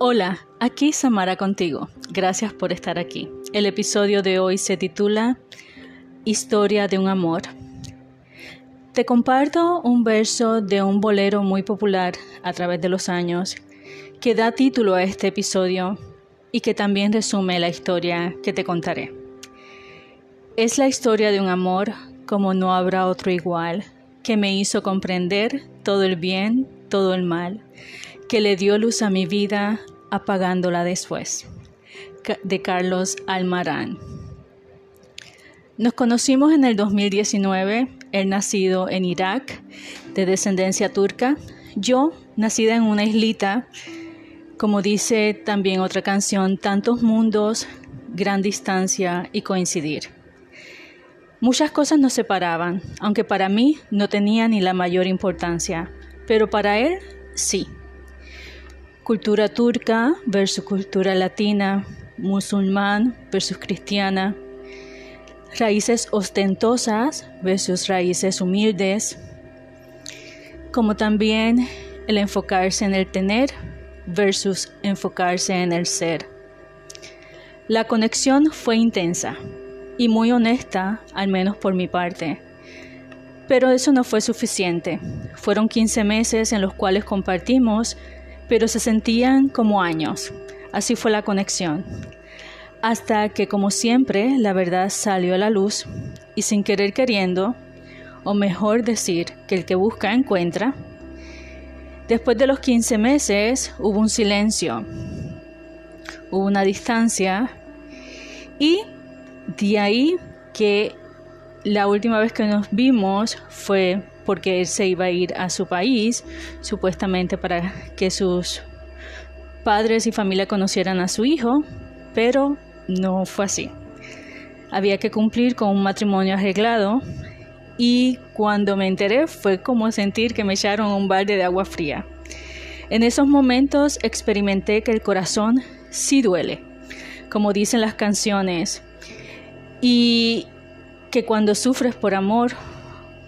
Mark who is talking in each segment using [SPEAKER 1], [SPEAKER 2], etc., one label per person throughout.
[SPEAKER 1] Hola, aquí Samara contigo. Gracias por estar aquí. El episodio de hoy se titula Historia de un amor. Te comparto un verso de un bolero muy popular a través de los años que da título a este episodio y que también resume la historia que te contaré. Es la historia de un amor como no habrá otro igual, que me hizo comprender todo el bien, todo el mal, que le dio luz a mi vida apagándola después. De Carlos Almarán. Nos conocimos en el 2019, él nacido en Irak, de descendencia turca, yo nacida en una islita, como dice también otra canción, tantos mundos, gran distancia y coincidir. Muchas cosas nos separaban, aunque para mí no tenía ni la mayor importancia, pero para él sí. Cultura turca versus cultura latina, musulmán versus cristiana, raíces ostentosas versus raíces humildes, como también el enfocarse en el tener versus enfocarse en el ser. La conexión fue intensa y muy honesta, al menos por mi parte. Pero eso no fue suficiente. Fueron 15 meses en los cuales compartimos, pero se sentían como años. Así fue la conexión hasta que como siempre la verdad salió a la luz y sin querer queriendo, o mejor decir que el que busca encuentra, después de los 15 meses hubo un silencio, hubo una distancia y de ahí que la última vez que nos vimos fue porque él se iba a ir a su país, supuestamente para que sus padres y familia conocieran a su hijo, pero no fue así. Había que cumplir con un matrimonio arreglado y cuando me enteré fue como sentir que me echaron un balde de agua fría. En esos momentos experimenté que el corazón sí duele, como dicen las canciones, y que cuando sufres por amor,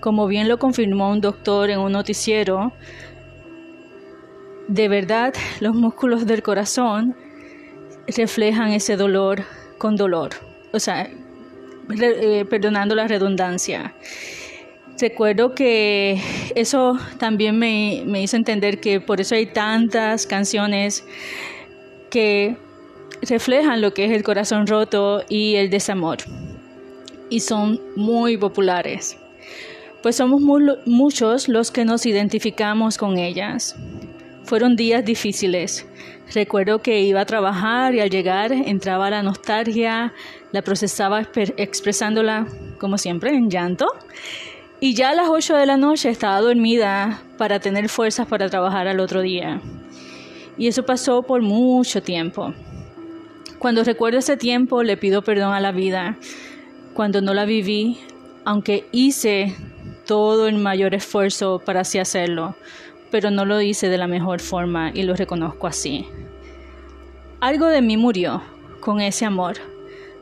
[SPEAKER 1] como bien lo confirmó un doctor en un noticiero, de verdad los músculos del corazón reflejan ese dolor con dolor, o sea, eh, perdonando la redundancia. Recuerdo que eso también me, me hizo entender que por eso hay tantas canciones que reflejan lo que es el corazón roto y el desamor. Y son muy populares. Pues somos muchos los que nos identificamos con ellas. Fueron días difíciles. Recuerdo que iba a trabajar y al llegar entraba la nostalgia, la procesaba expresándola como siempre en llanto. Y ya a las 8 de la noche estaba dormida para tener fuerzas para trabajar al otro día. Y eso pasó por mucho tiempo. Cuando recuerdo ese tiempo le pido perdón a la vida. Cuando no la viví, aunque hice todo el mayor esfuerzo para así hacerlo, pero no lo hice de la mejor forma y lo reconozco así. Algo de mí murió con ese amor.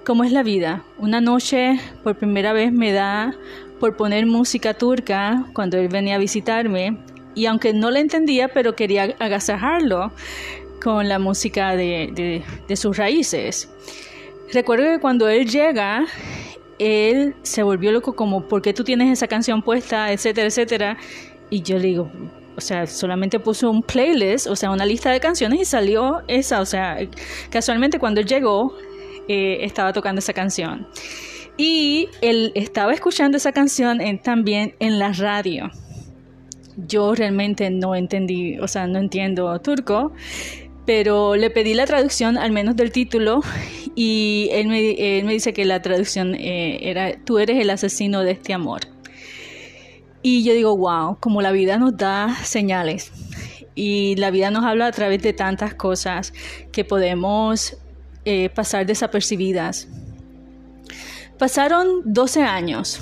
[SPEAKER 1] Como es la vida, una noche por primera vez me da por poner música turca cuando él venía a visitarme y aunque no la entendía, pero quería agasajarlo con la música de, de sus raíces. Recuerdo que cuando él llega, él se volvió loco como, ¿por qué tú tienes esa canción puesta? etcétera, etcétera. Y yo le digo, o sea, solamente puso un playlist, o sea, una lista de canciones y salió esa, o sea, casualmente cuando él llegó eh, estaba tocando esa canción. Y él estaba escuchando esa canción también en la radio. Yo realmente no entendí, o sea, no entiendo turco, pero le pedí la traducción al menos del título y él me, me dice que la traducción eh, era, tú eres el asesino de este amor. Y yo digo, wow, como la vida nos da señales y la vida nos habla a través de tantas cosas que podemos eh, pasar desapercibibidas. Pasaron 12 años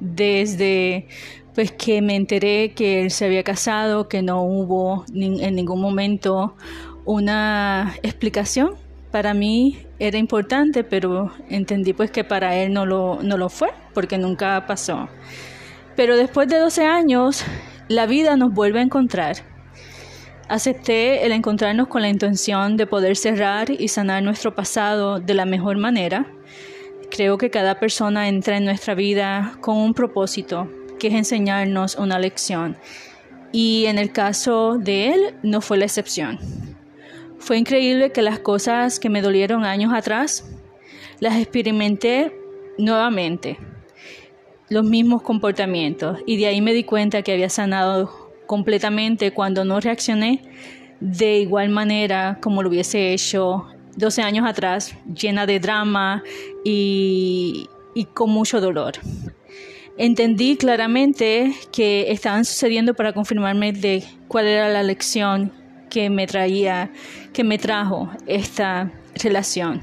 [SPEAKER 1] desde pues que me enteré que él se había casado, que no hubo en ningún momento una explicación. Para mí era importante, pero entendí pues que para él no lo, no lo fue, porque nunca pasó. Pero después de 12 años, la vida nos vuelve a encontrar. Acepté el encontrarnos con la intención de poder cerrar y sanar nuestro pasado de la mejor manera. Creo que cada persona entra en nuestra vida con un propósito, que es enseñarnos una lección. Y en el caso de él no fue la excepción. Fue increíble que las cosas que me dolieron años atrás, las experimenté nuevamente, los mismos comportamientos. Y de ahí me di cuenta que había sanado completamente cuando no reaccioné de igual manera como lo hubiese hecho 12 años atrás, llena de drama y, y con mucho dolor. Entendí claramente que estaban sucediendo para confirmarme de cuál era la lección que me traía, que me trajo esta relación.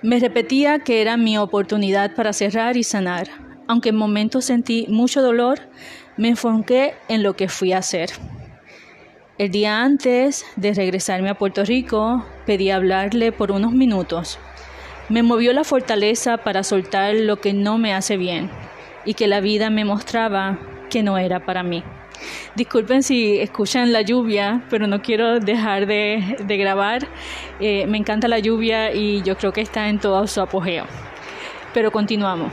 [SPEAKER 1] Me repetía que era mi oportunidad para cerrar y sanar. Aunque en momentos sentí mucho dolor, me enfoqué en lo que fui a hacer. El día antes de regresarme a Puerto Rico, pedí hablarle por unos minutos. Me movió la fortaleza para soltar lo que no me hace bien y que la vida me mostraba que no era para mí. Disculpen si escuchan la lluvia, pero no quiero dejar de, grabar. Eh, me encanta la lluvia y yo creo que está en todo su apogeo. Pero continuamos.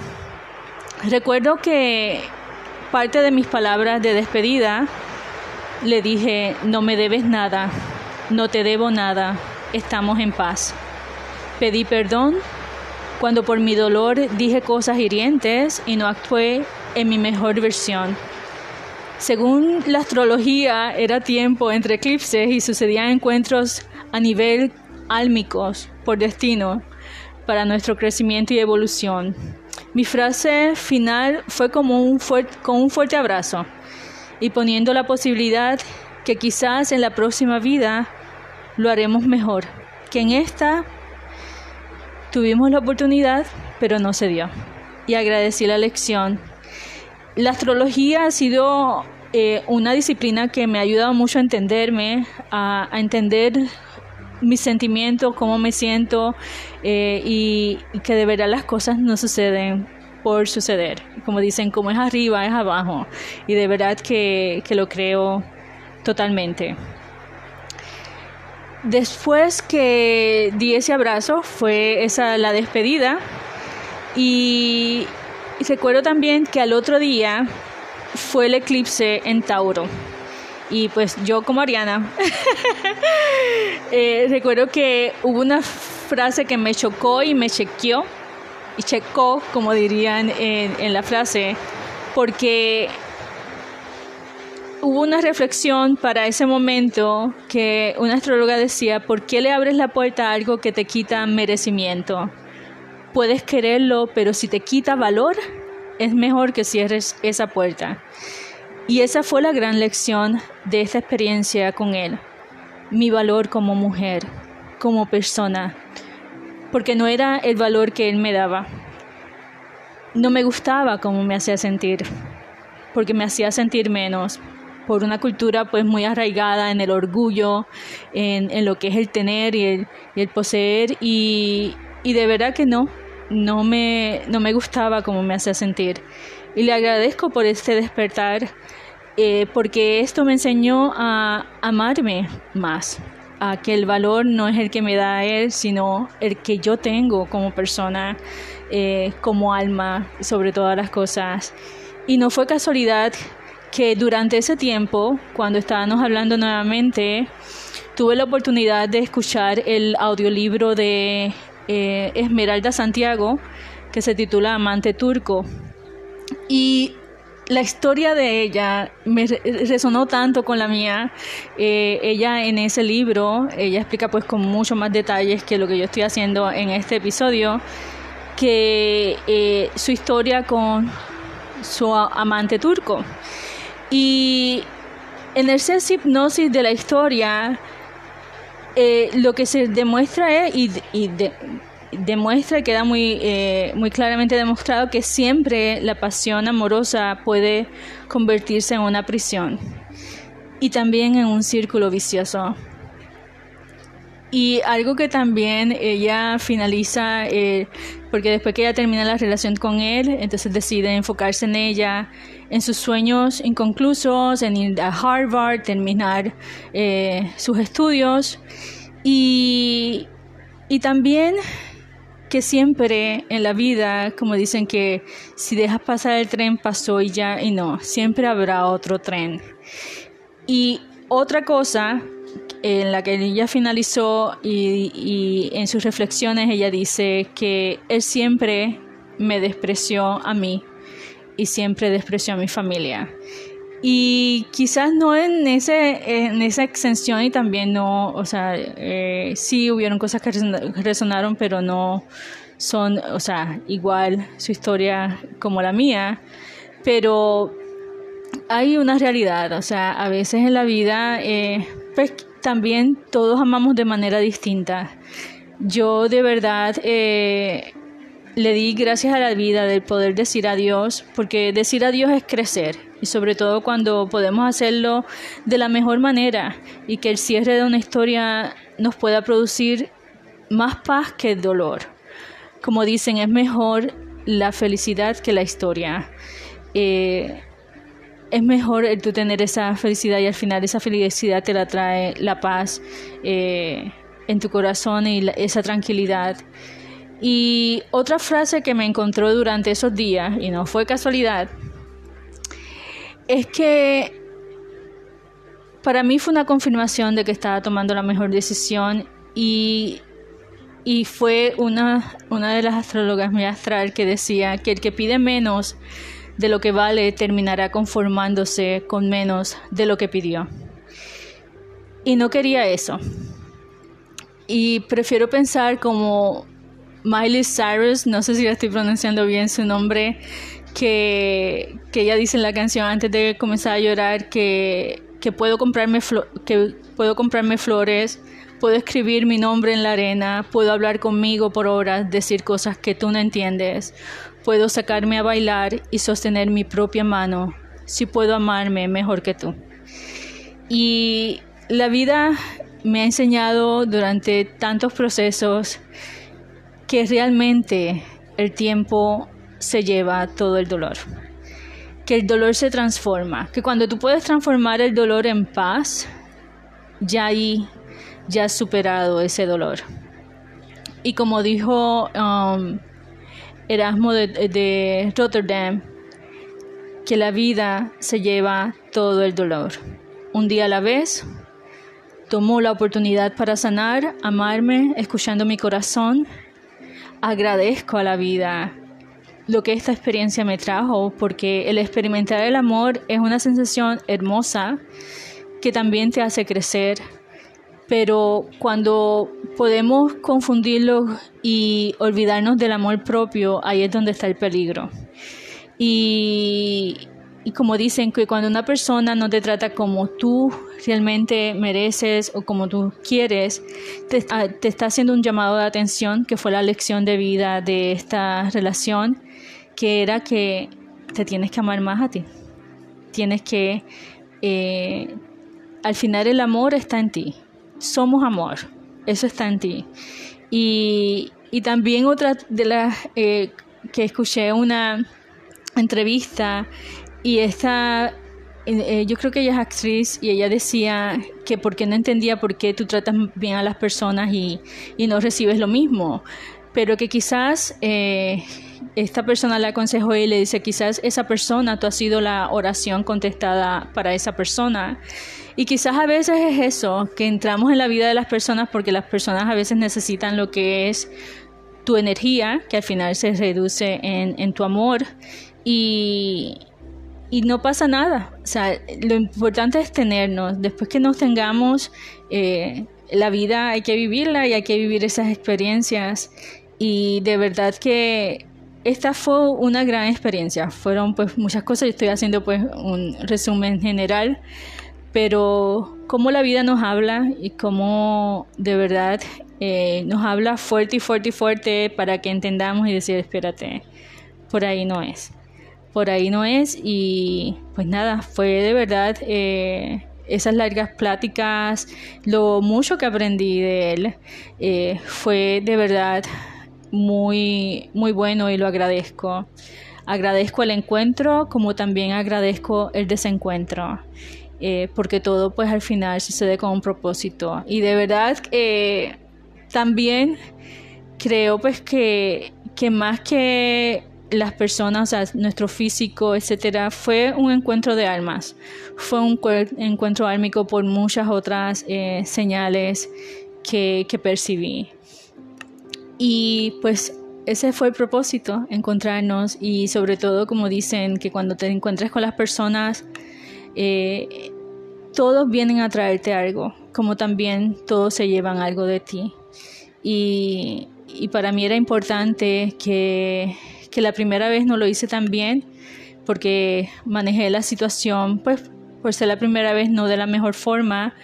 [SPEAKER 1] Recuerdo que parte de mis palabras de despedida le dije, no me debes nada, no te debo nada, estamos en paz. Pedí perdón cuando por mi dolor dije cosas hirientes y no actué en mi mejor versión. Según la astrología, era tiempo entre eclipses y sucedían encuentros a nivel álmicos por destino para nuestro crecimiento y evolución. Mi frase final fue como un con un fuerte abrazo y poniendo la posibilidad que quizás en la próxima vida lo haremos mejor, que en esta tuvimos la oportunidad, pero no se dio. Y agradecí la lección la astrología ha sido eh, una disciplina que me ha ayudado mucho a entenderme, a, entender mis sentimientos, cómo me siento eh, y, que de verdad las cosas no suceden por suceder. Como dicen, como es arriba, es abajo. Y de verdad que, que lo creo totalmente. Después que di ese abrazo, fue esa la despedida y y recuerdo también que al otro día fue el eclipse en Tauro. Y pues yo como Ariana, eh, recuerdo que hubo una frase que me chocó y me chequeó, y checó, como dirían en, en la frase, porque hubo una reflexión para ese momento que una astróloga decía, ¿por qué le abres la puerta a algo que te quita merecimiento? Puedes quererlo, pero si te quita valor, es mejor que cierres esa puerta. Y esa fue la gran lección de esta experiencia con él. Mi valor como mujer, como persona, porque no era el valor que él me daba. No me gustaba cómo me hacía sentir, porque me hacía sentir menos, por una cultura pues muy arraigada en el orgullo, en, lo que es el tener y el, y el poseer, y, y de verdad que no, no me, no me gustaba como me hacía sentir. Y le agradezco por este despertar, eh, porque esto me enseñó a amarme más, a que el valor no es el que me da él, sino el que yo tengo como persona, eh, como alma, sobre todas las cosas. Y no fue casualidad que durante ese tiempo, cuando estábamos hablando nuevamente, tuve la oportunidad de escuchar el audiolibro de eh, Esmeralda Santiago, que se titula Amante Turco. Y la historia de ella me resonó tanto con la mía. Eh, ella en ese libro, ella explica pues con mucho más detalles que lo que yo estoy haciendo en este episodio, que eh, su historia con su amante turco. Y en el hipnosis de la historia, eh, lo que se demuestra es, y, demuestra, queda muy, eh, muy claramente demostrado que siempre la pasión amorosa puede convertirse en una prisión y también en un círculo vicioso. Y algo que también ella finaliza, eh, porque después que ella termina la relación con él, entonces decide enfocarse en ella, en sus sueños inconclusos, en ir a Harvard, terminar eh, sus estudios. Y, y también que siempre en la vida, como dicen que si dejas pasar el tren pasó y ya, y no, siempre habrá otro tren. Y otra cosa en la que ella finalizó y, en sus reflexiones ella dice que él siempre me despreció a mí y siempre despreció a mi familia. Y quizás no en, ese, en esa extensión y también no, o sea, eh, sí hubieron cosas que resonaron, pero no son, o sea, igual su historia como la mía. Pero hay una realidad, o sea, a veces en la vida, eh, pues también todos amamos de manera distinta. Yo de verdad eh, le di gracias a la vida del poder decir adiós, porque decir adiós es crecer, y sobre todo cuando podemos hacerlo de la mejor manera y que el cierre de una historia nos pueda producir más paz que el dolor. Como dicen, es mejor la felicidad que la historia. Eh, es mejor el tú tener esa felicidad y al final esa felicidad te la trae la paz eh, en tu corazón y esa tranquilidad. Y otra frase que me encontró durante esos días, y no fue casualidad, es que para mí fue una confirmación de que estaba tomando la mejor decisión y, y fue una, una de las astrólogas mi astral que decía que el que pide menos de lo que vale terminará conformándose con menos de lo que pidió. Y no quería eso. Y prefiero pensar como Miley Cyrus, no sé si la estoy pronunciando bien su nombre, que, que ella dice en la canción antes de comenzar a llorar que, que, puedo, comprarme que puedo comprarme flores, puedo escribir mi nombre en la arena, puedo hablar conmigo por horas, decir cosas que tú no entiendes, puedo sacarme a bailar y sostener mi propia mano, si puedo amarme mejor que tú. Y la vida me ha enseñado durante tantos procesos que realmente el tiempo se lleva todo el dolor. Que el dolor se transforma. Que cuando tú puedes transformar el dolor en paz, ya ahí ya has superado ese dolor. Y como dijo um, Erasmo de, de Rotterdam, que la vida se lleva todo el dolor. Un día a la vez, tomo la oportunidad para sanar, amarme, escuchando mi corazón. Agradezco a la vida lo que esta experiencia me trajo, porque el experimentar el amor es una sensación hermosa que también te hace crecer, pero cuando podemos confundirlo y olvidarnos del amor propio, ahí es donde está el peligro. Y, como dicen que cuando una persona no te trata como tú realmente mereces o como tú quieres, te, ah, te está haciendo un llamado de atención, que fue la lección de vida de esta relación, que era que te tienes que amar más a ti. Tienes que, eh, al final el amor está en ti somos amor, eso está en ti. Y, también otra de las eh, que escuché una entrevista y esta, eh, yo creo que ella es actriz y ella decía que porque no entendía por qué tú tratas bien a las personas y, no recibes lo mismo, pero que quizás eh, esta persona le aconsejó y le dice, quizás esa persona, tú has sido la oración contestada para esa persona y quizás a veces es eso, que entramos en la vida de las personas porque las personas a veces necesitan lo que es tu energía, que al final se reduce en, tu amor y, no pasa nada. O sea, lo importante es tenernos. Después que nos tengamos, eh, la vida hay que vivirla y hay que vivir esas experiencias. Y de verdad que esta fue una gran experiencia. Fueron pues muchas cosas. Yo estoy haciendo pues un resumen general pero cómo la vida nos habla y cómo de verdad eh, nos habla fuerte y fuerte y fuerte para que entendamos y decir, espérate, por ahí no es, por ahí no es y pues nada, fue de verdad eh, esas largas pláticas, lo mucho que aprendí de él, eh, fue de verdad muy, muy bueno y lo agradezco. Agradezco el encuentro como también agradezco el desencuentro. Eh, porque todo pues al final sucede con un propósito y de verdad eh, también creo pues que, que más que las personas, nuestro físico, etcétera, fue un encuentro de almas. Fue un encuentro álmico por muchas otras eh, señales que, que, percibí. Y pues ese fue el propósito, encontrarnos y sobre todo, como dicen, que cuando te encuentres con las personas, eh, todos vienen a traerte algo, como también todos se llevan algo de ti. Y, para mí era importante que que la primera vez no lo hice tan bien porque manejé la situación, pues por ser la primera vez no de la mejor forma,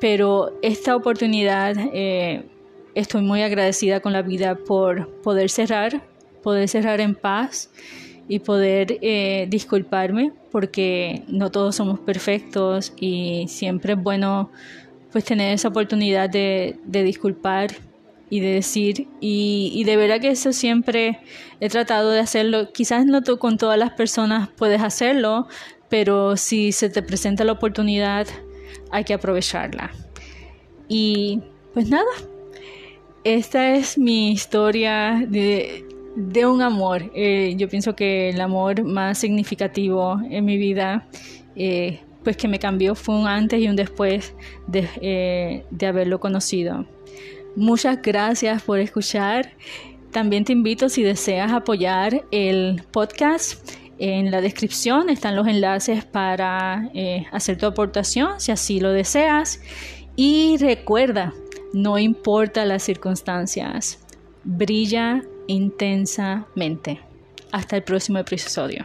[SPEAKER 1] pero esta oportunidad eh, estoy muy agradecida con la vida por poder cerrar, poder cerrar en paz y poder eh, disculparme porque no todos somos perfectos y siempre es bueno pues tener esa oportunidad de, de disculpar y de decir, y, de verdad que eso siempre he tratado de hacerlo, quizás no con todas las personas puedes hacerlo, pero si se te presenta la oportunidad hay que aprovecharla. Y pues nada, esta es mi historia de, un amor. Eh, yo pienso que el amor más significativo en mi vida, eh, pues que me cambió, fue un antes y un después de, eh, de haberlo conocido. Muchas gracias por escuchar. También te invito si deseas apoyar el podcast. En la descripción están los enlaces para hacer tu aportación si así lo deseas. Y recuerda, no importa las circunstancias, brilla intensamente. Hasta el próximo episodio.